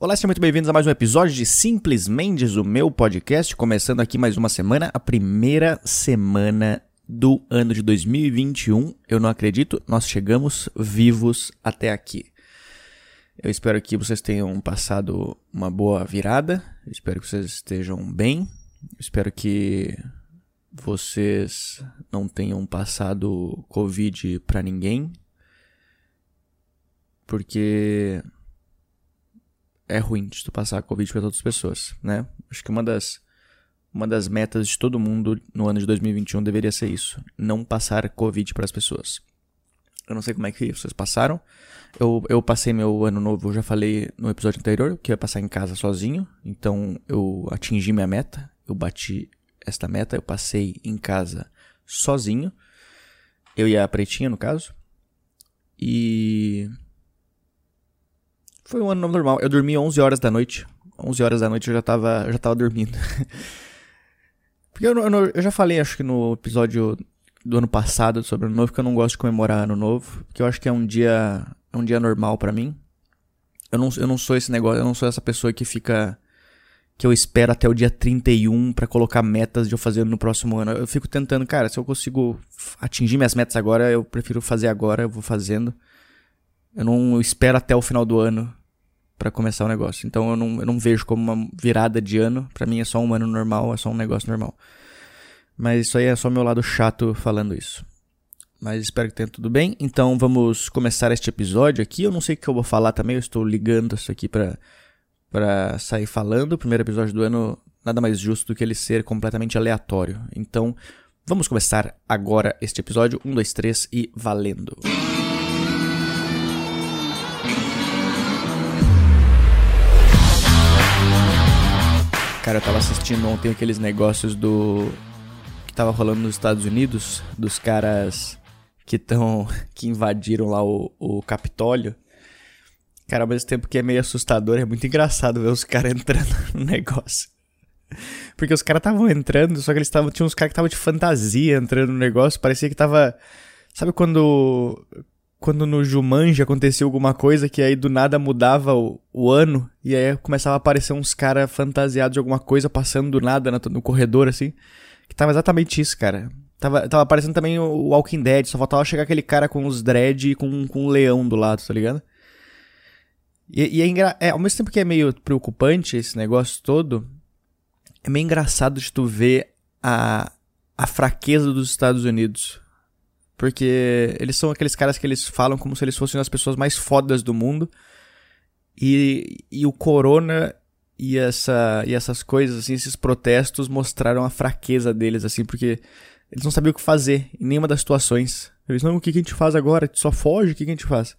Olá, sejam muito bem-vindos a mais um episódio de Simplesmente o meu podcast, começando aqui mais uma semana, a primeira semana do ano de 2021. Eu não acredito, nós chegamos vivos até aqui. Eu espero que vocês tenham passado uma boa virada, eu espero que vocês estejam bem, eu espero que vocês não tenham passado Covid pra ninguém, porque é ruim de tu passar Covid para outras pessoas, né? Acho que uma das, uma das metas de todo mundo no ano de 2021 deveria ser isso: não passar Covid para as pessoas. Eu não sei como é que vocês passaram. Eu, eu passei meu ano novo, eu já falei no episódio anterior que ia passar em casa sozinho. Então eu atingi minha meta. Eu bati esta meta. Eu passei em casa sozinho. Eu e a Pretinha, no caso. E foi um ano normal. Eu dormi 11 horas da noite. 11 horas da noite eu já tava, já tava dormindo. Porque eu, eu, eu, já falei, acho que no episódio do ano passado sobre ano novo, que eu não gosto de comemorar ano novo. Porque eu acho que é um dia, é um dia normal para mim. Eu não, eu não sou esse negócio, eu não sou essa pessoa que fica. que eu espero até o dia 31 para colocar metas de eu fazer no próximo ano. Eu fico tentando, cara, se eu consigo atingir minhas metas agora, eu prefiro fazer agora, eu vou fazendo. Eu não espero até o final do ano para começar o negócio. Então eu não, eu não vejo como uma virada de ano. Para mim é só um ano normal, é só um negócio normal. Mas isso aí é só meu lado chato falando isso. Mas espero que tenha tudo bem. Então vamos começar este episódio aqui. Eu não sei o que eu vou falar também, eu estou ligando isso aqui para sair falando. O primeiro episódio do ano, nada mais justo do que ele ser completamente aleatório. Então, vamos começar agora este episódio. Um, dois, três e valendo! Cara, eu tava assistindo ontem aqueles negócios do. que tava rolando nos Estados Unidos, dos caras que estão. que invadiram lá o, o Capitólio. Cara, ao mesmo tempo que é meio assustador, é muito engraçado ver os caras entrando no negócio. Porque os caras estavam entrando, só que eles estavam. Tinha uns caras que estavam de fantasia entrando no negócio, parecia que tava. Sabe quando quando no Jumanji acontecia alguma coisa que aí do nada mudava o, o ano e aí começava a aparecer uns caras fantasiados de alguma coisa passando do nada no, no, corredor assim. Que tava exatamente isso, cara. Tava, tava aparecendo também o Walking Dead, só faltava chegar aquele cara com os dread e com, com um leão do lado, tá ligado? E, e é, engra... é, ao mesmo tempo que é meio preocupante esse negócio todo, é meio engraçado de tu ver a, a fraqueza dos Estados Unidos porque eles são aqueles caras que eles falam como se eles fossem as pessoas mais fodas do mundo. E, e o corona e, essa, e essas coisas, assim, esses protestos mostraram a fraqueza deles, assim, porque eles não sabiam o que fazer em nenhuma das situações. Eles não, o que, que a gente faz agora? Só foge? O que, que a gente faz?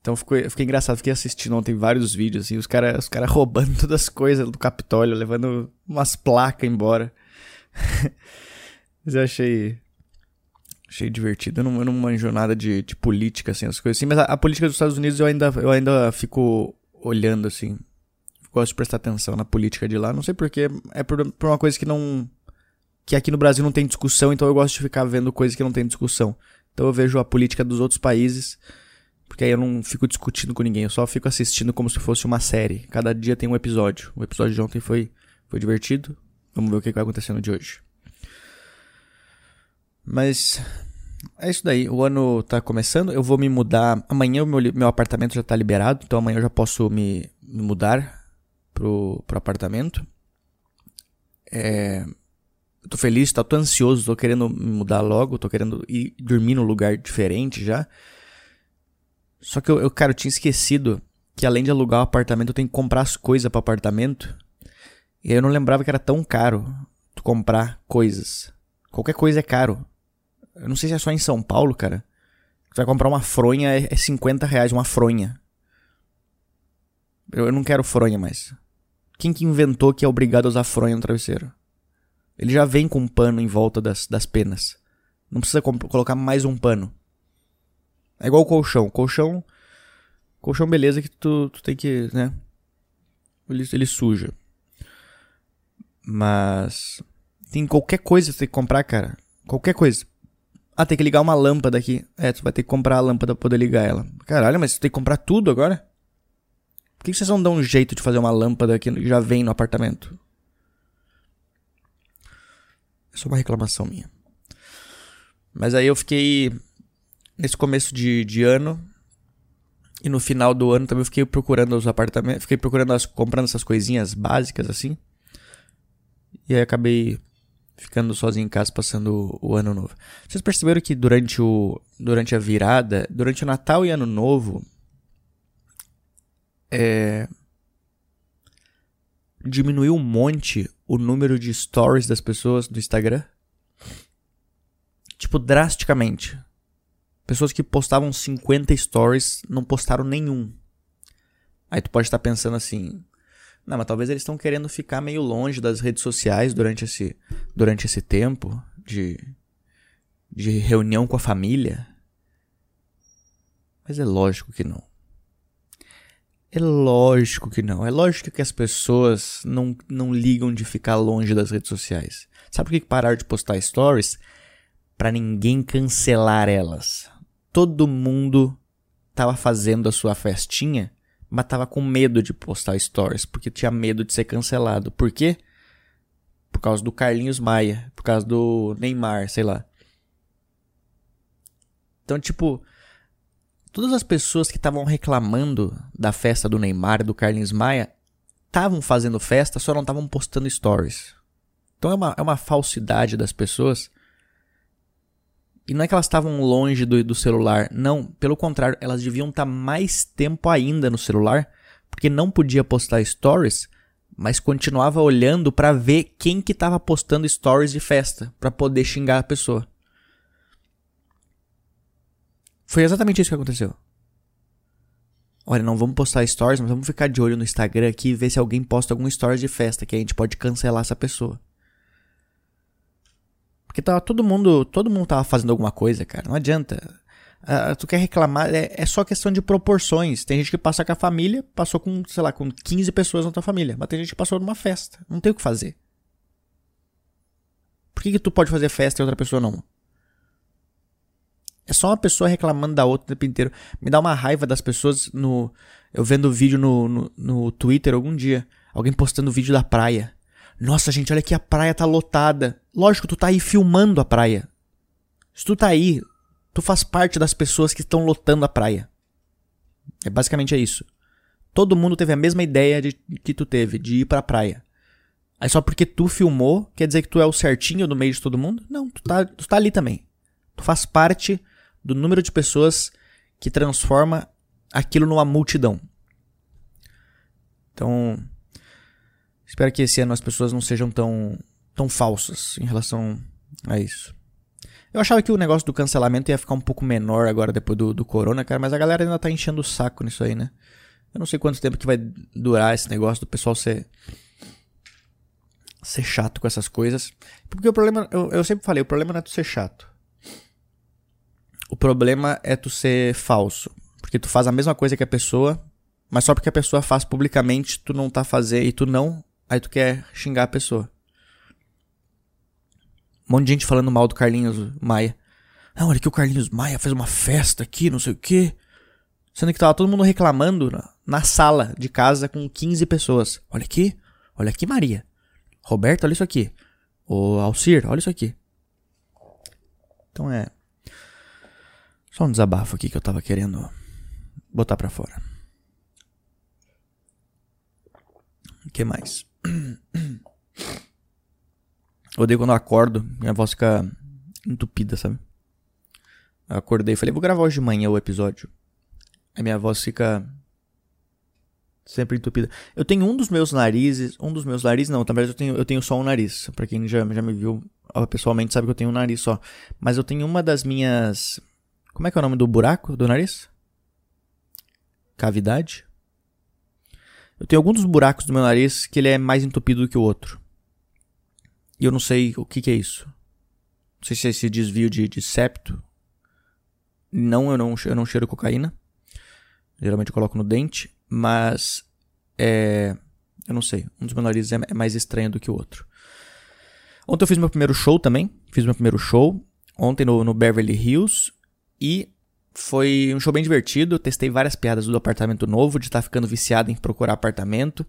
Então ficou, fiquei engraçado, fiquei assistindo ontem vários vídeos, assim, os caras os cara roubando todas as coisas do Capitólio, levando umas placas embora. Mas eu achei, Achei divertido. Eu não, eu não manjo nada de, de política, assim, as coisas assim. Mas a, a, política dos Estados Unidos eu ainda, eu ainda fico olhando, assim. Gosto de prestar atenção na política de lá. Não sei porquê. É por, por uma coisa que não. Que aqui no Brasil não tem discussão, então eu gosto de ficar vendo coisas que não tem discussão. Então eu vejo a política dos outros países. Porque aí eu não fico discutindo com ninguém. Eu só fico assistindo como se fosse uma série. Cada dia tem um episódio. O episódio de ontem foi, foi divertido. Vamos ver o que vai acontecer no de hoje. Mas é isso daí. O ano tá começando. Eu vou me mudar. Amanhã o meu, meu apartamento já tá liberado. Então amanhã eu já posso me, me mudar pro, pro apartamento. É, tô feliz, tô, tô ansioso, tô querendo me mudar logo, tô querendo ir dormir num lugar diferente já. Só que eu, eu cara, eu tinha esquecido que além de alugar o apartamento, eu tenho que comprar as coisas para apartamento. E aí eu não lembrava que era tão caro tu comprar coisas. Qualquer coisa é caro. Eu não sei se é só em São Paulo, cara. Tu vai comprar uma fronha, é 50 reais uma fronha. Eu, não quero fronha mais. Quem que inventou que é obrigado a usar fronha no travesseiro? Ele já vem com um pano em volta das, das penas. Não precisa colocar mais um pano. É igual o colchão. Colchão. Colchão, beleza, que tu, tu tem que, né? Ele, ele suja. Mas. Tem qualquer coisa que você tem que comprar, cara. Qualquer coisa. Ah, tem que ligar uma lâmpada aqui. É, tu vai ter que comprar a lâmpada pra poder ligar ela. Caralho, mas tu tem que comprar tudo agora? Por que vocês não dão um jeito de fazer uma lâmpada que já vem no apartamento? É só uma reclamação minha. Mas aí eu fiquei. Nesse começo de, de ano. E no final do ano também eu fiquei procurando os apartamentos. Fiquei procurando, as, comprando essas coisinhas básicas assim. E aí acabei ficando sozinho em casa passando o, ano novo. Vocês perceberam que durante o durante a virada, durante o Natal e Ano Novo, é, diminuiu um monte o número de stories das pessoas no Instagram? Tipo, drasticamente. Pessoas que postavam 50 stories não postaram nenhum. Aí tu pode estar pensando assim: não, mas talvez eles estão querendo ficar meio longe das redes sociais durante esse, durante esse tempo de, de reunião com a família. Mas é lógico que não. É lógico que não. É lógico que as pessoas não, não ligam de ficar longe das redes sociais. Sabe por que pararam de postar stories? Para ninguém cancelar elas. Todo mundo tava fazendo a sua festinha, mas tava com medo de postar stories, porque tinha medo de ser cancelado. Por quê? Por causa do Carlinhos Maia, por causa do Neymar, sei lá. Então, tipo, todas as pessoas que estavam reclamando da festa do Neymar do Carlinhos Maia estavam fazendo festa, só não estavam postando stories. Então é uma, é uma falsidade das pessoas. E não é que elas estavam longe do, do celular, não. Pelo contrário, elas deviam estar tá mais tempo ainda no celular, porque não podia postar stories, mas continuava olhando para ver quem que estava postando stories de festa, para poder xingar a pessoa. Foi exatamente isso que aconteceu. Olha, não vamos postar stories, mas vamos ficar de olho no Instagram aqui e ver se alguém posta algum stories de festa que a gente pode cancelar essa pessoa. Porque tava todo mundo, todo mundo tava fazendo alguma coisa, cara. Não adianta. Uh, tu quer reclamar, é, é, só questão de proporções. Tem gente que passa com a família, passou com, sei lá, com 15 pessoas na tua família. Mas tem gente que passou numa festa. Não tem o que fazer. Por que, que tu pode fazer festa e outra pessoa não? É só uma pessoa reclamando da outra o tempo inteiro. Me dá uma raiva das pessoas no. Eu vendo vídeo no, no, no Twitter algum dia. Alguém postando vídeo da praia. Nossa, gente, olha aqui, a praia tá lotada. Lógico, tu tá aí filmando a praia. Se tu tá aí, tu faz parte das pessoas que estão lotando a praia. É basicamente é isso. Todo mundo teve a mesma ideia de, que tu teve, de ir pra praia. Aí só porque tu filmou, quer dizer que tu é o certinho no meio de todo mundo? Não, tu tá, tu tá ali também. Tu faz parte do número de pessoas que transforma aquilo numa multidão. Então, espero que esse ano as pessoas não sejam tão, tão falsas em relação a isso. Eu achava que o negócio do cancelamento ia ficar um pouco menor agora depois do, do corona, cara, mas a galera ainda tá enchendo o saco nisso aí, né? Eu não sei quanto tempo que vai durar esse negócio do pessoal ser ser chato com essas coisas. Porque o problema, eu, eu sempre falei, o problema não é tu ser chato. O problema é tu ser falso. Porque tu faz a mesma coisa que a pessoa, mas só porque a pessoa faz publicamente, tu não tá fazendo e tu não, aí tu quer xingar a pessoa. Um monte de gente falando mal do Carlinhos Maia. Não, olha que o Carlinhos Maia fez uma festa aqui, não sei o quê. Sendo que tava todo mundo reclamando na, na sala de casa com 15 pessoas. Olha aqui, olha aqui, Maria. Roberto, olha isso aqui. O Alcir, olha isso aqui. Então é. Só um desabafo aqui que eu tava querendo botar pra fora. O que mais? Odeio quando eu acordo, minha voz fica entupida, sabe? Eu acordei e falei, vou gravar hoje de manhã o episódio. Aí minha voz fica sempre entupida. Eu tenho um dos meus narizes, um dos meus narizes não, talvez eu tenho, eu tenho só um nariz. Para quem já, já me viu pessoalmente sabe que eu tenho um nariz só. Mas eu tenho uma das minhas como é que é o nome do buraco do nariz? Cavidade? Eu tenho alguns dos buracos do meu nariz que ele é mais entupido do que o outro. E eu não sei o que, que é isso. Não sei se é esse desvio de, de septo. Não eu, não, eu não cheiro cocaína. Geralmente eu coloco no dente. Mas é. Eu não sei. Um dos meus narizes é, é mais estranho do que o outro. Ontem eu fiz meu primeiro show também. Fiz meu primeiro show. Ontem no, no Beverly Hills. E foi um show bem divertido. Testei várias piadas do apartamento novo, de estar tá ficando viciado em procurar apartamento.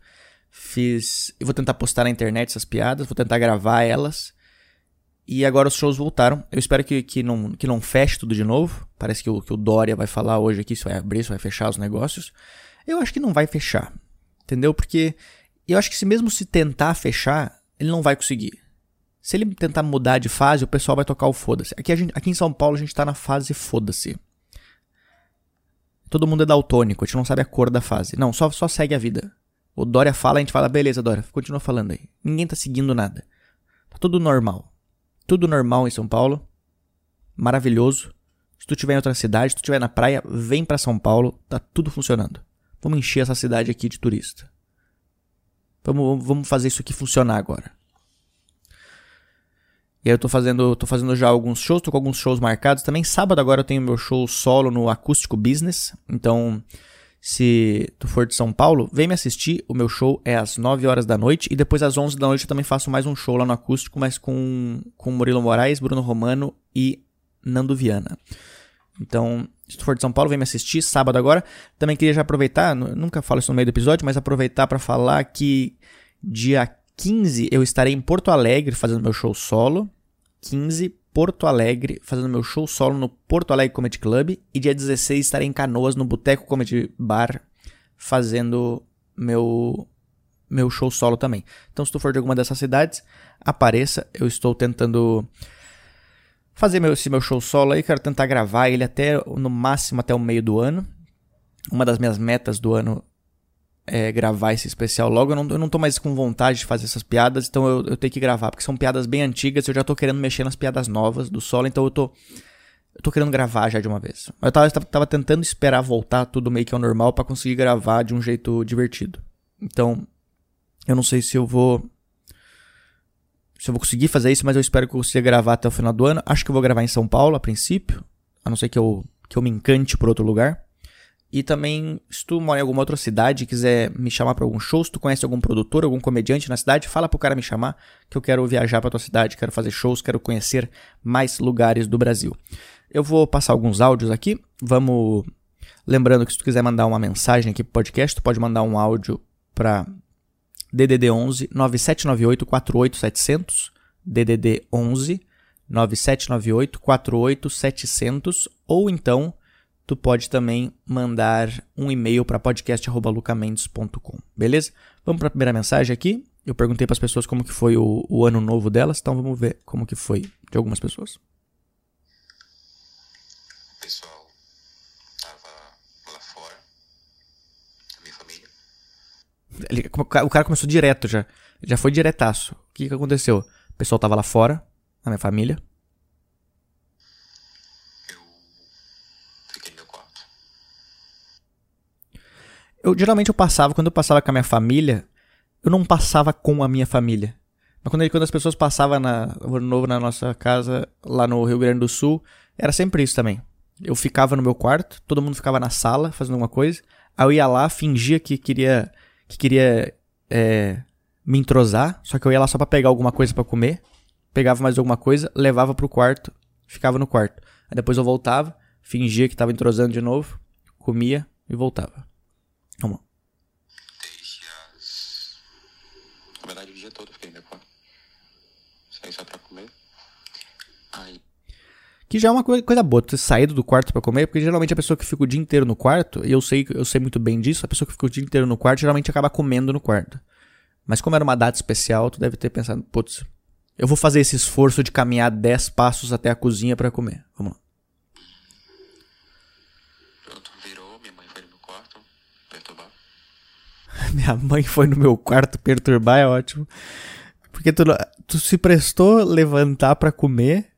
Fiz. Eu vou tentar postar na internet essas piadas, vou tentar gravar elas. E agora os shows voltaram. Eu espero que, que, não, que não feche tudo de novo. Parece que o, que o Dória vai falar hoje aqui se vai abrir, se vai fechar os negócios. Eu acho que não vai fechar. Entendeu? Porque eu acho que se mesmo se tentar fechar, ele não vai conseguir. Se ele tentar mudar de fase, o pessoal vai tocar o foda-se. Aqui, aqui em São Paulo a gente tá na fase foda-se. Todo mundo é daltônico, a gente não sabe a cor da fase. Não, só, só segue a vida. O Dória fala, a gente fala, beleza, Dória, continua falando aí. Ninguém tá seguindo nada. Tá tudo normal. Tudo normal em São Paulo. Maravilhoso. Se tu estiver em outra cidade, se tu estiver na praia, vem para São Paulo, tá tudo funcionando. Vamos encher essa cidade aqui de turista. Vamos, vamos fazer isso aqui funcionar agora. E aí eu tô fazendo, tô fazendo já alguns shows, tô com alguns shows marcados também. Sábado agora eu tenho meu show solo no Acústico Business. Então, se tu for de São Paulo, vem me assistir. O meu show é às 9 horas da noite. E depois às 11 da noite eu também faço mais um show lá no Acústico, mas com, com Murilo Moraes, Bruno Romano e Nando Viana. Então, se tu for de São Paulo, vem me assistir sábado agora. Também queria já aproveitar, nunca falo isso no meio do episódio, mas aproveitar para falar que dia 15 eu estarei em Porto Alegre fazendo meu show solo. 15, Porto Alegre, fazendo meu show solo no Porto Alegre Comedy Club. E dia 16 estarei em Canoas, no Boteco Comedy Bar, fazendo meu, meu show solo também. Então, se tu for de alguma dessas cidades, apareça. Eu estou tentando fazer meu, esse meu show solo aí. Quero tentar gravar ele até, no máximo, até o meio do ano. Uma das minhas metas do ano é, gravar esse especial logo. Eu não, eu não tô mais com vontade de fazer essas piadas, então eu, eu tenho que gravar, porque são piadas bem antigas. Eu já tô querendo mexer nas piadas novas do solo, então eu tô. Eu tô querendo gravar já de uma vez. Eu tava, tava tentando esperar voltar tudo meio que ao normal para conseguir gravar de um jeito divertido. Então, eu não sei se eu vou. Se eu vou conseguir fazer isso, mas eu espero que eu consiga gravar até o final do ano. Acho que eu vou gravar em São Paulo a princípio. A não ser que eu, que eu me encante por outro lugar. E também, se tu mora em alguma outra cidade e quiser me chamar para algum show, se tu conhece algum produtor, algum comediante na cidade, fala pro cara me chamar, que eu quero viajar pra tua cidade, quero fazer shows, quero conhecer mais lugares do Brasil. Eu vou passar alguns áudios aqui. Vamos. Lembrando que se tu quiser mandar uma mensagem aqui pro podcast, tu pode mandar um áudio para DDD 11 9798 48700, DDD 11 9798 48700 ou então tu pode também mandar um e-mail para podcast@lucamendes.com, beleza? Vamos para a primeira mensagem aqui. Eu perguntei para as pessoas como que foi o, o, ano novo delas, então vamos ver como que foi de algumas pessoas. O pessoal tava lá fora, a minha família. Ele, o cara começou direto já, já foi diretaço. O que que aconteceu? O pessoal tava lá fora, a minha família. Eu geralmente eu passava, quando eu passava com a minha família, eu não passava com a minha família. Mas quando, quando as pessoas passavam na, novo na nossa casa, lá no Rio Grande do Sul, era sempre isso também. Eu ficava no meu quarto, todo mundo ficava na sala fazendo alguma coisa. Aí eu ia lá, fingia que queria, que queria é, me entrosar, só que eu ia lá só pra pegar alguma coisa para comer. Pegava mais alguma coisa, levava pro quarto, ficava no quarto. Aí depois eu voltava, fingia que tava entrosando de novo, comia e voltava. Vamos lá. Desde as. Na o dia todo fiquei quarto. Saí só pra comer. Aí. Que já é uma coisa boa, ter saído do quarto para comer, porque geralmente a pessoa que fica o dia inteiro no quarto, e eu sei, eu sei muito bem disso, a pessoa que fica o dia inteiro no quarto geralmente acaba comendo no quarto. Mas como era uma data especial, tu deve ter pensado, putz, eu vou fazer esse esforço de caminhar 10 passos até a cozinha para comer. Vamos lá. Minha mãe foi no meu quarto perturbar, é ótimo. Porque tu, tu se prestou levantar para comer,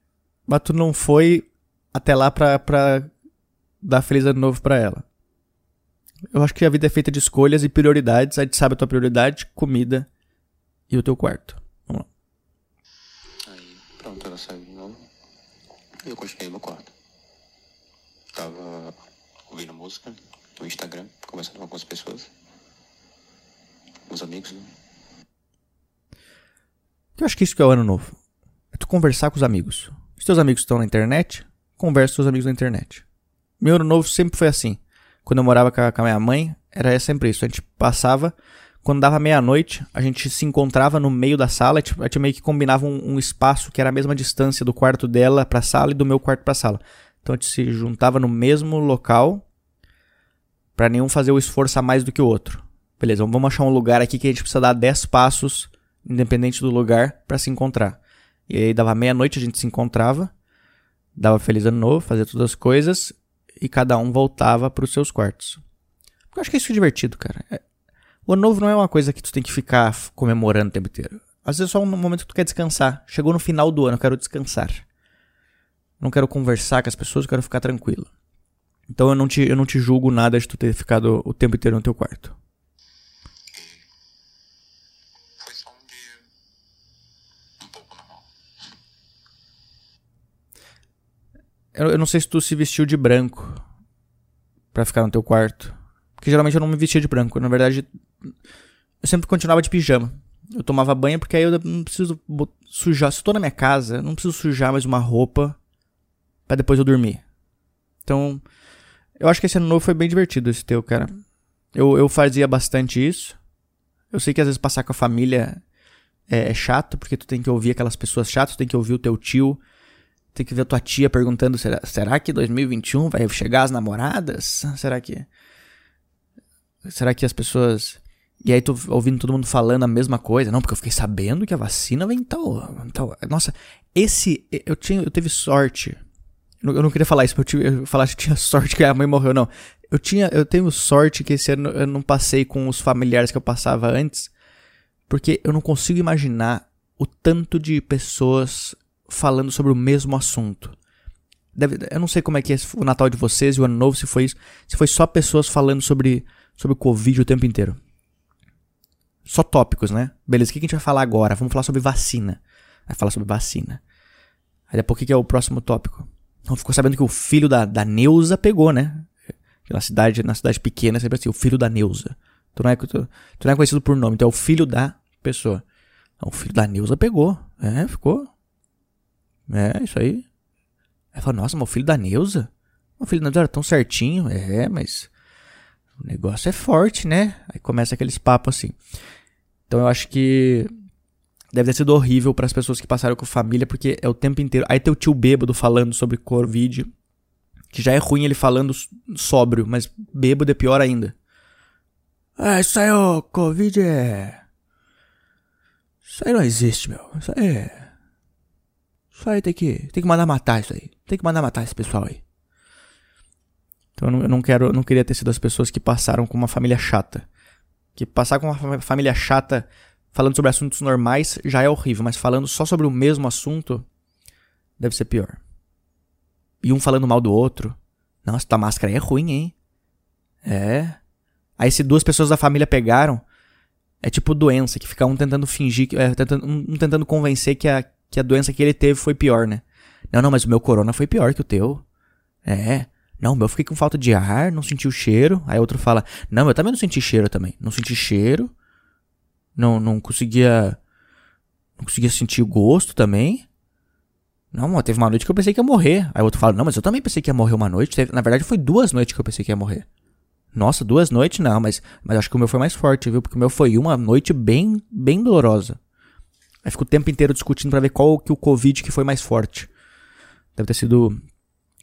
mas tu não foi até lá pra, pra dar feliz ano novo pra ela. Eu acho que a vida é feita de escolhas e prioridades. A gente sabe a tua prioridade, comida e o teu quarto. Vamos lá. Aí, pronto, ela saiu de novo. E eu continuei no quarto. Tava ouvindo música no Instagram, conversando com algumas pessoas os amigos, né? Eu acho que isso que é o ano novo. É tu conversar com os amigos. Se teus amigos estão na internet, conversa com os amigos na internet. Meu ano novo sempre foi assim. Quando eu morava com a, com a minha mãe, era sempre isso. A gente passava, quando dava meia-noite, a gente se encontrava no meio da sala, a gente meio que combinava um, um espaço que era a mesma distância do quarto dela pra sala e do meu quarto pra sala. Então a gente se juntava no mesmo local para nenhum fazer o esforço a mais do que o outro. Beleza, vamos achar um lugar aqui que a gente precisa dar 10 passos, independente do lugar, para se encontrar. E aí dava meia-noite, a gente se encontrava, dava feliz ano novo, fazia todas as coisas e cada um voltava para os seus quartos. Eu acho que é isso é divertido, cara. É... O ano novo não é uma coisa que tu tem que ficar comemorando o tempo inteiro. Às vezes é só um momento que tu quer descansar. Chegou no final do ano, eu quero descansar. Não quero conversar com as pessoas, eu quero ficar tranquilo. Então eu não te, eu não te julgo nada de tu ter ficado o tempo inteiro no teu quarto. Foi só um dia um pouco normal. Eu, eu não sei se tu se vestiu de branco para ficar no teu quarto. Porque geralmente eu não me vestia de branco. Na verdade, eu sempre continuava de pijama. Eu tomava banho porque aí eu não preciso sujar. Se eu tô na minha casa, não preciso sujar mais uma roupa para depois eu dormir. Então, eu acho que esse ano novo foi bem divertido esse teu, cara. Eu, eu fazia bastante isso. Eu sei que às vezes passar com a família é, é chato, porque tu tem que ouvir aquelas pessoas chatas, tu tem que ouvir o teu tio, tem que ver tua tia perguntando: será, será que 2021 vai chegar as namoradas? Será que. Será que as pessoas. E aí tu ouvindo todo mundo falando a mesma coisa. Não, porque eu fiquei sabendo que a vacina vem tal. tal. Nossa, esse. Eu, tinha, eu teve sorte eu não queria falar isso, eu, eu falar que tinha sorte que a mãe morreu, não. Eu tinha, eu tenho sorte que esse ano eu não passei com os familiares que eu passava antes, porque eu não consigo imaginar o tanto de pessoas falando sobre o mesmo assunto. Deve, eu não sei como é que é o Natal de vocês e o Ano Novo, se foi isso, se foi só pessoas falando sobre, sobre o Covid o tempo inteiro. Só tópicos, né? Beleza, o que a gente vai falar agora? Vamos falar sobre vacina. Vai falar sobre vacina. Aí depois o que é o próximo tópico? Então ficou sabendo que o filho da, da Neuza pegou, né? Na cidade, na cidade pequena, sempre assim, o filho da Neuza. Tu não, é, tu, tu não é conhecido por nome, tu é o filho da pessoa. O filho da Neuza pegou. É, ficou. É, isso aí. Aí falou, nossa, o filho da Neuza? O filho da Neuza era tão certinho. É, mas o negócio é forte, né? Aí começa aqueles papos assim. Então eu acho que Deve ter sido horrível para as pessoas que passaram com família, porque é o tempo inteiro. Aí tem o tio bêbado falando sobre Covid, que já é ruim ele falando sóbrio, mas bêbado é pior ainda. Ah, isso aí, o Covid é. Isso aí não existe, meu. Isso aí é. Isso aí tem que, tem que mandar matar isso aí. Tem que mandar matar esse pessoal aí. Então eu não, quero, não queria ter sido as pessoas que passaram com uma família chata. Que passar com uma família chata falando sobre assuntos normais já é horrível, mas falando só sobre o mesmo assunto deve ser pior. E um falando mal do outro. Nossa, tua máscara é ruim, hein? É. Aí se duas pessoas da família pegaram, é tipo doença, que fica um tentando fingir, é, tentando, um tentando convencer que a, que a doença que ele teve foi pior, né? Não, não, mas o meu corona foi pior que o teu. É. Não, meu eu fiquei com falta de ar, não senti o cheiro. Aí outro fala, não, eu também não senti cheiro também. Não senti cheiro, não, não conseguia. Não conseguia sentir o gosto também. Não, teve uma noite que eu pensei que ia morrer. Aí outro fala, não, mas eu também pensei que ia morrer uma noite. Na verdade, foi duas noites que eu pensei que ia morrer. Nossa, duas noites não, mas, mas acho que o meu foi mais forte, viu? Porque o meu foi uma noite bem, bem dolorosa. Aí fico o tempo inteiro discutindo para ver qual que o Covid que foi mais forte. Deve ter sido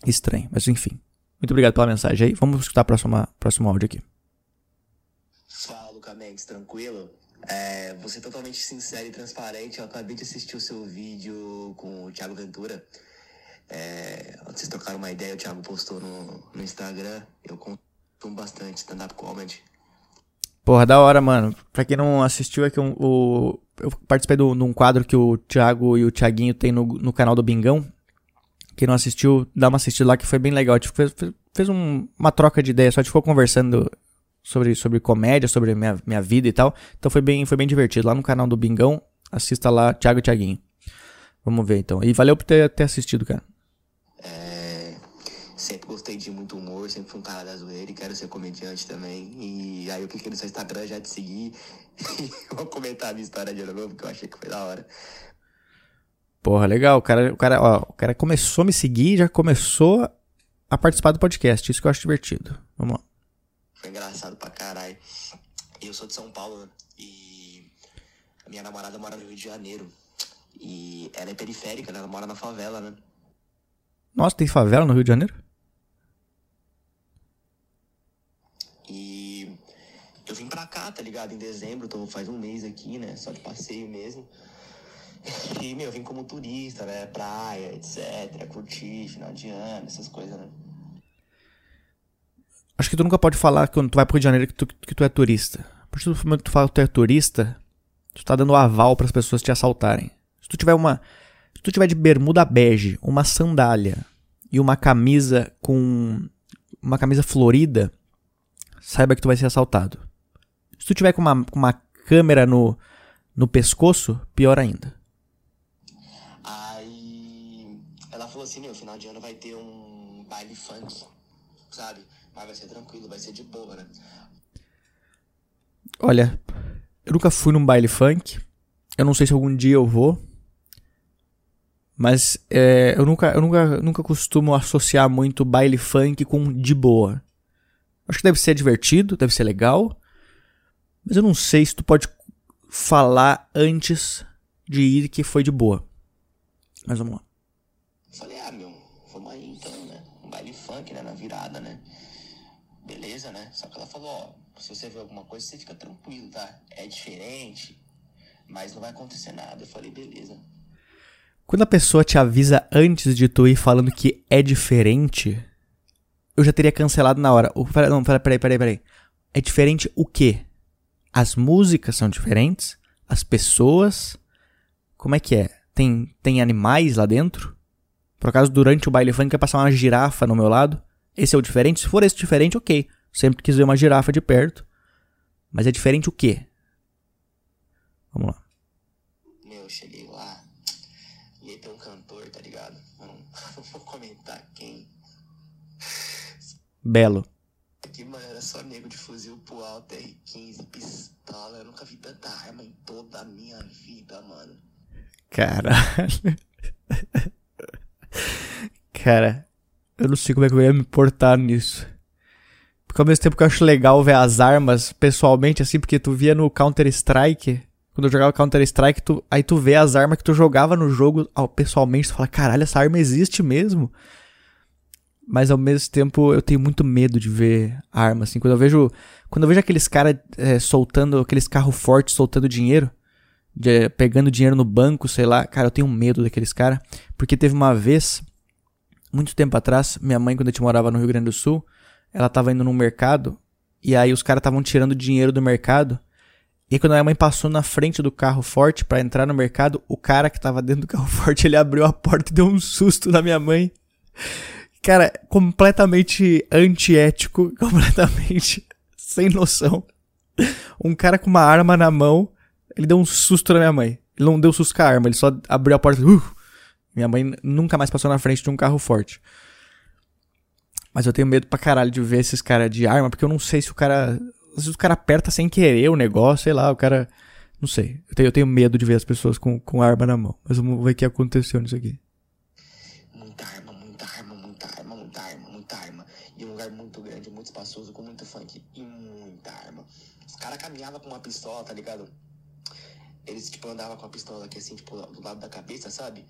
estranho, mas enfim. Muito obrigado pela mensagem aí. Vamos escutar o próximo, próximo áudio aqui. Fala, Luca Mendes, tranquilo? É, você totalmente sincero e transparente. Eu acabei de assistir o seu vídeo com o Thiago Ventura. É, vocês trocaram uma ideia, o Thiago postou no, no Instagram. Eu consumo bastante stand-up comedy. Porra, da hora, mano. Pra quem não assistiu, é que um, o, eu participei de um quadro que o Thiago e o Thiaguinho tem no, no canal do Bingão. Quem não assistiu, dá uma assistida lá que foi bem legal. Gente fez, fez um, uma troca de ideia, só a gente ficou conversando sobre, sobre comédia, sobre minha, minha vida e tal. Então foi bem, foi bem divertido. Lá no canal do Bingão, assista lá, Thiago e Thiaguinho. Vamos ver então. E valeu por ter, ter assistido, cara. Sempre gostei de muito humor, sempre fui um cara da zoeira e quero ser comediante também. E aí eu cliquei no seu Instagram já te seguir e vou comentar a minha história de novo, porque eu achei que foi da hora. Porra, legal. O cara, o cara, ó, o cara começou a me seguir, já começou a participar do podcast. Isso que eu acho divertido. Vamos lá. Foi engraçado pra caralho. Eu sou de São Paulo, né? E a minha namorada mora no Rio de Janeiro. E ela é periférica, né? Ela mora na favela, né? Nossa, tem favela no Rio de Janeiro? E eu vim pra cá, tá ligado? Em dezembro, tô faz um mês aqui, né? Só de passeio mesmo. E, meu, eu vim como turista, né? Praia, etc. Curtir, final de ano, essas coisas, né? Acho que tu nunca pode falar quando tu vai pro Rio de Janeiro que tu, que tu é turista. A partir do momento que tu fala que tu é turista, tu tá dando aval para as pessoas te assaltarem. Se tu tiver uma. Se tu tiver de bermuda bege, uma sandália e uma camisa com. Uma camisa florida, saiba que tu vai ser assaltado. Se tu tiver com uma, com uma câmera no, no pescoço, pior ainda. Aí ela falou assim, meu, final de ano vai ter um baile funk, sabe? Mas vai ser tranquilo, vai ser de boa, né? Olha, eu nunca fui num baile funk. Eu não sei se algum dia eu vou. Mas é, eu, nunca, eu nunca, nunca costumo associar muito baile funk com de boa. Acho que deve ser divertido, deve ser legal. Mas eu não sei se tu pode falar antes de ir que foi de boa. Mas vamos lá. Falei, ah, meu, vamos aí então, né? Um baile funk, né? Na virada, né? Beleza, né? Só que ela falou, ó, se você ver alguma coisa, você fica tranquilo, tá? É diferente, mas não vai acontecer nada. Eu falei, beleza. Quando a pessoa te avisa antes de tu ir falando que é diferente, eu já teria cancelado na hora. Não, peraí, peraí, peraí. É diferente o quê? As músicas são diferentes? As pessoas? Como é que é? Tem, tem animais lá dentro? Por acaso, durante o baile funk, quer passar uma girafa no meu lado? Esse é o diferente? Se for esse diferente, ok. Sempre quis ver uma girafa de perto. Mas é diferente o quê? Vamos lá. Meu, eu cheguei lá e aí tem um cantor, tá ligado? Não, não vou comentar quem. Belo. Nunca vi tanta arma em toda a minha vida, mano. Caralho. Cara, eu não sei como é que eu ia me portar nisso. Porque ao mesmo tempo que eu acho legal ver as armas pessoalmente, assim, porque tu via no Counter-Strike. Quando eu jogava Counter-Strike, tu, aí tu vê as armas que tu jogava no jogo pessoalmente, tu fala, caralho, essa arma existe mesmo. Mas ao mesmo tempo eu tenho muito medo de ver arma, assim. Quando eu vejo. Quando eu vejo aqueles caras é, soltando, aqueles carros fortes soltando dinheiro, de, pegando dinheiro no banco, sei lá, cara, eu tenho medo daqueles caras. Porque teve uma vez, muito tempo atrás, minha mãe, quando a gente morava no Rio Grande do Sul, ela tava indo num mercado, e aí os caras estavam tirando dinheiro do mercado. E quando a minha mãe passou na frente do carro forte para entrar no mercado, o cara que tava dentro do carro forte, ele abriu a porta e deu um susto na minha mãe. Cara, completamente antiético, completamente sem noção. Um cara com uma arma na mão, ele deu um susto na minha mãe. Ele não deu susto com a arma, ele só abriu a porta. Uh, minha mãe nunca mais passou na frente de um carro forte. Mas eu tenho medo pra caralho de ver esses caras de arma, porque eu não sei se o cara. Às vezes o cara aperta sem querer o negócio, sei lá, o cara. Não sei. Eu tenho, eu tenho medo de ver as pessoas com, com arma na mão. Mas vamos ver o que aconteceu nisso aqui. Muita arma, muita arma, muita arma, muita arma, muita arma. E um lugar muito com muito funk e muita arma. Os caras caminhavam com uma pistola, tá ligado? Eles, tipo, andavam com a pistola aqui, assim, tipo, do lado da cabeça, sabe?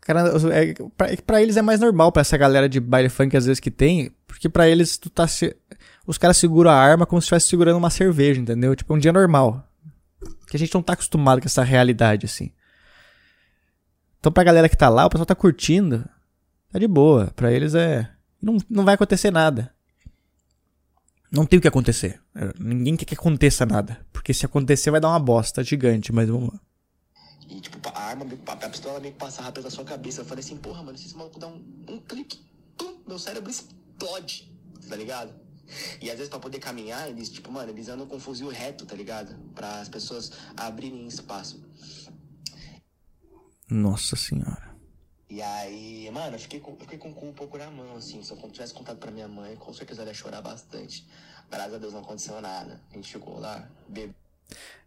Cara, é, pra, pra eles é mais normal pra essa galera de baile funk às vezes que tem, porque pra eles tu tá se, os caras seguram a arma como se estivesse segurando uma cerveja, entendeu? Tipo, é um dia normal. Que a gente não tá acostumado com essa realidade assim. Então pra galera que tá lá, o pessoal tá curtindo, tá de boa. Pra eles é não, não vai acontecer nada. Não tem o que acontecer. Ninguém quer que aconteça nada, porque se acontecer vai dar uma bosta gigante, mas vamos lá. E, tipo, a arma, a pistola meio que passava pela sua cabeça. Eu falei assim, porra, mano, se esse maluco dá um, um clique, pum, meu cérebro explode, tá ligado? E às vezes pra poder caminhar, eles, tipo, mano, eles andam com um fuzil reto, tá ligado? Pra as pessoas abrirem espaço. Nossa senhora. E aí, mano, eu fiquei com, eu fiquei com o cu um pouco na mão, assim. Se eu tivesse contado pra minha mãe, com certeza ela ia chorar bastante. Graças a Deus não aconteceu nada. A gente chegou lá, bebeu.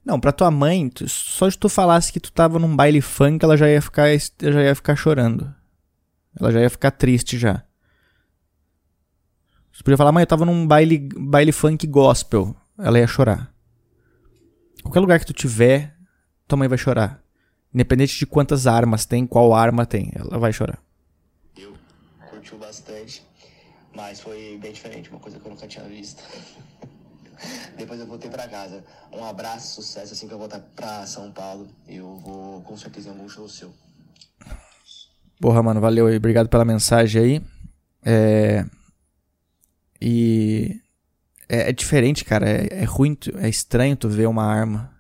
Não, pra tua mãe, só de tu falasse que tu tava num baile funk, ela já ia ficar, já ia ficar chorando. Ela já ia ficar triste já. Você podia falar, mãe, eu tava num baile, baile funk gospel. Ela ia chorar. Qualquer lugar que tu tiver, tua mãe vai chorar. Independente de quantas armas tem, qual arma tem, ela vai chorar. Eu curtiu bastante, mas foi bem diferente, uma coisa que eu nunca tinha visto. Depois eu voltei pra casa. Um abraço, sucesso. Assim que eu voltar pra São Paulo, eu vou com certeza em algum show seu. Porra, mano, valeu aí. Obrigado pela mensagem aí. É... E. É, é diferente, cara. É, é ruim, tu- é estranho tu ver uma arma.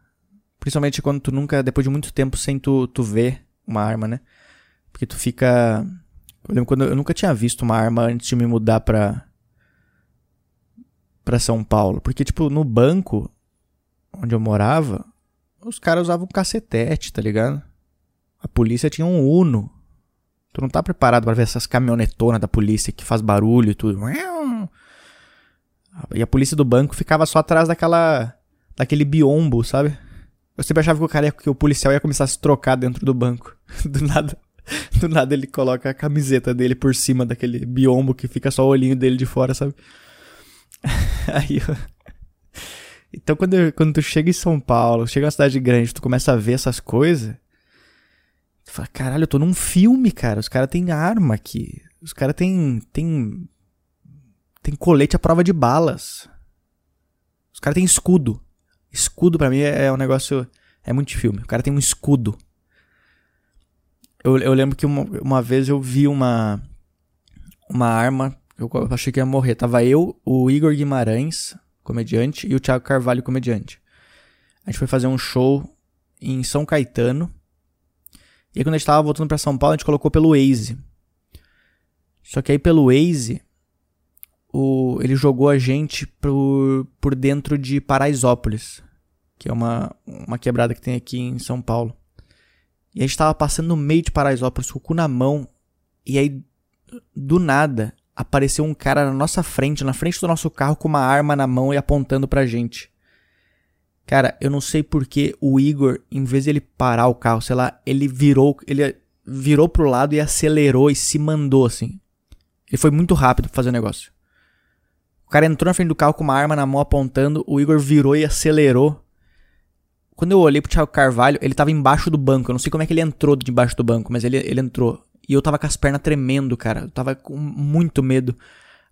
Principalmente quando tu nunca, depois de muito tempo sem tu, tu ver uma arma, né? Porque tu fica. Eu lembro quando eu nunca tinha visto uma arma antes de me mudar pra. pra São Paulo. Porque, tipo, no banco onde eu morava, os caras usavam um cacetete, tá ligado? A polícia tinha um Uno. Tu não tá preparado pra ver essas caminhonetonas da polícia que faz barulho e tudo. E a polícia do banco ficava só atrás daquela. daquele biombo, sabe? Eu sempre achava que o cara ia, que o policial ia começar a se trocar dentro do banco. Do nada. Do nada ele coloca a camiseta dele por cima daquele biombo que fica só o olhinho dele de fora, sabe? Aí eu... Então quando, eu- quando tu chega em São Paulo, chega em uma cidade grande, tu começa a ver essas coisas. Tu fala, caralho, eu tô num filme, cara. Os caras têm arma aqui. Os caras têm. Tem. Tem colete à prova de balas. Os caras têm escudo. Escudo pra mim é, é um negócio. É muito de filme. O cara tem um escudo. Eu, eu lembro que uma, uma vez eu vi uma. Uma arma. Eu achei que ia morrer. Tava eu, o Igor Guimarães, comediante, e o Thiago Carvalho, comediante. A gente foi fazer um show em São Caetano. E aí quando a gente tava voltando pra São Paulo, a gente colocou pelo Waze. Só que aí pelo Waze, o, ele jogou a gente por, por dentro de Paraisópolis, que é uma, uma quebrada que tem aqui em São Paulo. E a gente tava passando no meio de Paraisópolis com o cu na mão. E aí, do nada, apareceu um cara na nossa frente, na frente do nosso carro, com uma arma na mão e apontando pra gente. Cara, eu não sei porque o Igor, em vez de ele parar o carro, sei lá, ele virou, ele virou pro lado e acelerou e se mandou assim. Ele foi muito rápido pra fazer o negócio. O cara entrou na frente do carro com uma arma na mão apontando, o Igor virou e acelerou. Quando eu olhei pro Thiago Carvalho, ele tava embaixo do banco. Eu não sei como é que ele entrou debaixo do banco, mas ele, ele entrou. E eu tava com as pernas tremendo, cara. Eu tava com muito medo.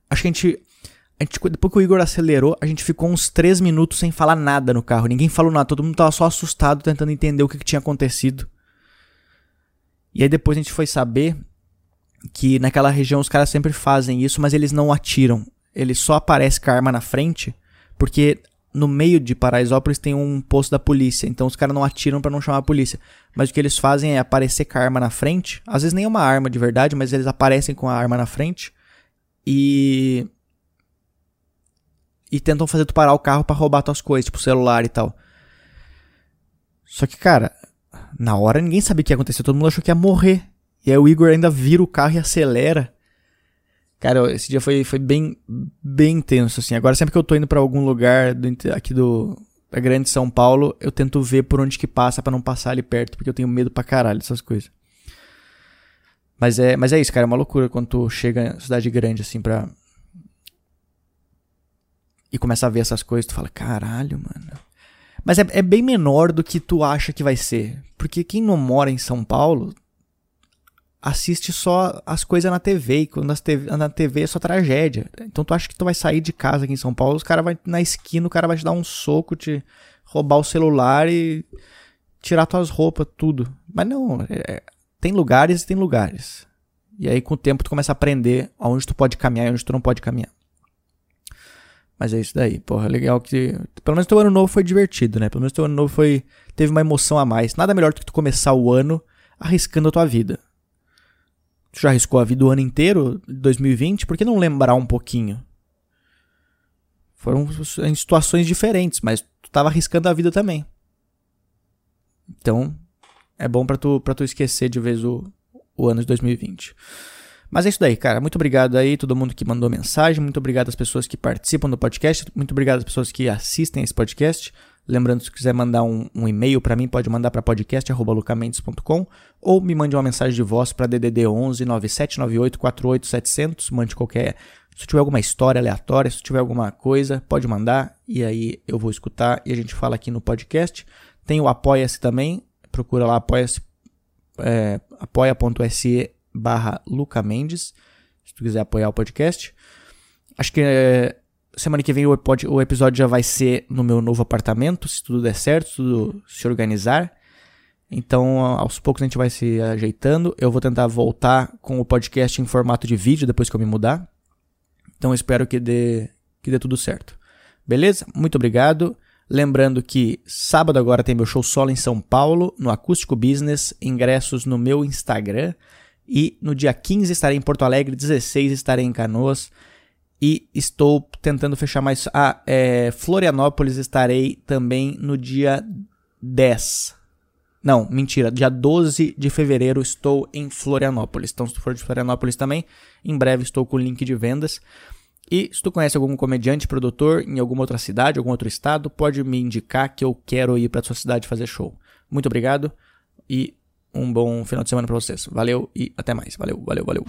Acho que a gente, a gente. Depois que o Igor acelerou, a gente ficou uns 3 minutos sem falar nada no carro. Ninguém falou nada. Todo mundo tava só assustado, tentando entender o que, que tinha acontecido. E aí depois a gente foi saber que naquela região os caras sempre fazem isso, mas eles não atiram. Eles só aparecem com a arma na frente, porque no meio de Paraisópolis tem um posto da polícia, então os caras não atiram pra não chamar a polícia. Mas o que eles fazem é aparecer com a arma na frente, às vezes nem é uma arma de verdade, mas eles aparecem com a arma na frente e e tentam fazer tu parar o carro pra roubar tuas coisas, tipo celular e tal. Só que, cara, na hora ninguém sabia o que ia acontecer, todo mundo achou que ia morrer. E aí o Igor ainda vira o carro e acelera. Cara, esse dia foi, foi bem, bem intenso, assim. Agora, sempre que eu tô indo pra algum lugar do, aqui do da grande São Paulo, eu tento ver por onde que passa pra não passar ali perto, porque eu tenho medo pra caralho dessas coisas. Mas é, mas é isso, cara, é uma loucura quando tu chega em cidade grande, assim, pra... E começa a ver essas coisas, tu fala, caralho, mano. Mas é, é bem menor do que tu acha que vai ser. Porque quem não mora em São Paulo assiste só as coisas na TV. E quando TV, na TV é só tragédia. Então tu acha que tu vai sair de casa aqui em São Paulo, os caras vai na esquina, o cara vai te dar um soco, te roubar o celular e tirar tuas roupas, tudo. Mas não, é- tem lugares e tem lugares. E aí com o tempo tu começa a aprender aonde tu pode caminhar e onde tu não pode caminhar. Mas é isso daí, porra, legal que. Pelo menos teu ano novo foi divertido, né? Pelo menos teu ano novo foi. Teve uma emoção a mais. Nada melhor do que tu começar o ano arriscando a tua vida. Tu já arriscou a vida o ano inteiro, 2020, por que não lembrar um pouquinho? Foram em situações diferentes, mas tu tava arriscando a vida também. Então, é bom pra tu, tu esquecer de vez o, o ano de 2020. Mas é isso daí, cara. Muito obrigado aí, todo mundo que mandou mensagem. Muito obrigado às pessoas que participam do podcast. Muito obrigado às pessoas que assistem esse podcast. Lembrando, se quiser mandar um, um e-mail para mim, pode mandar para podcast.lucamendes.com ou me mande uma mensagem de voz para DDD 11 9798 48700. Mande qualquer. Se tiver alguma história aleatória, se tiver alguma coisa, pode mandar e aí eu vou escutar e a gente fala aqui no podcast. Tem o Apoia-se também, procura lá apoia-se, é, apoia.se barra Luca Mendes, se tu quiser apoiar o podcast. Acho que é, semana que vem o, o episódio já vai ser no meu novo apartamento, se tudo der certo, se tudo se organizar. Então, aos poucos a gente vai se ajeitando. Eu vou tentar voltar com o podcast em formato de vídeo depois que eu me mudar. Então, espero que dê, que dê tudo certo. Beleza? Muito obrigado. Lembrando que sábado agora tem meu show solo em São Paulo, no Acústico Business, ingressos no meu Instagram. E no dia 15 estarei em Porto Alegre, 16 estarei em Canoas. E estou tentando fechar mais. Ah, é, Florianópolis estarei também no dia 10. Não, mentira, dia 12 de fevereiro estou em Florianópolis. Então, se tu for de Florianópolis também, em breve estou com o link de vendas. E se tu conhece algum comediante, produtor em alguma outra cidade, algum outro estado, pode me indicar que eu quero ir para sua cidade fazer show. Muito obrigado e um bom final de semana para vocês. Valeu e até mais. Valeu, valeu, valeu.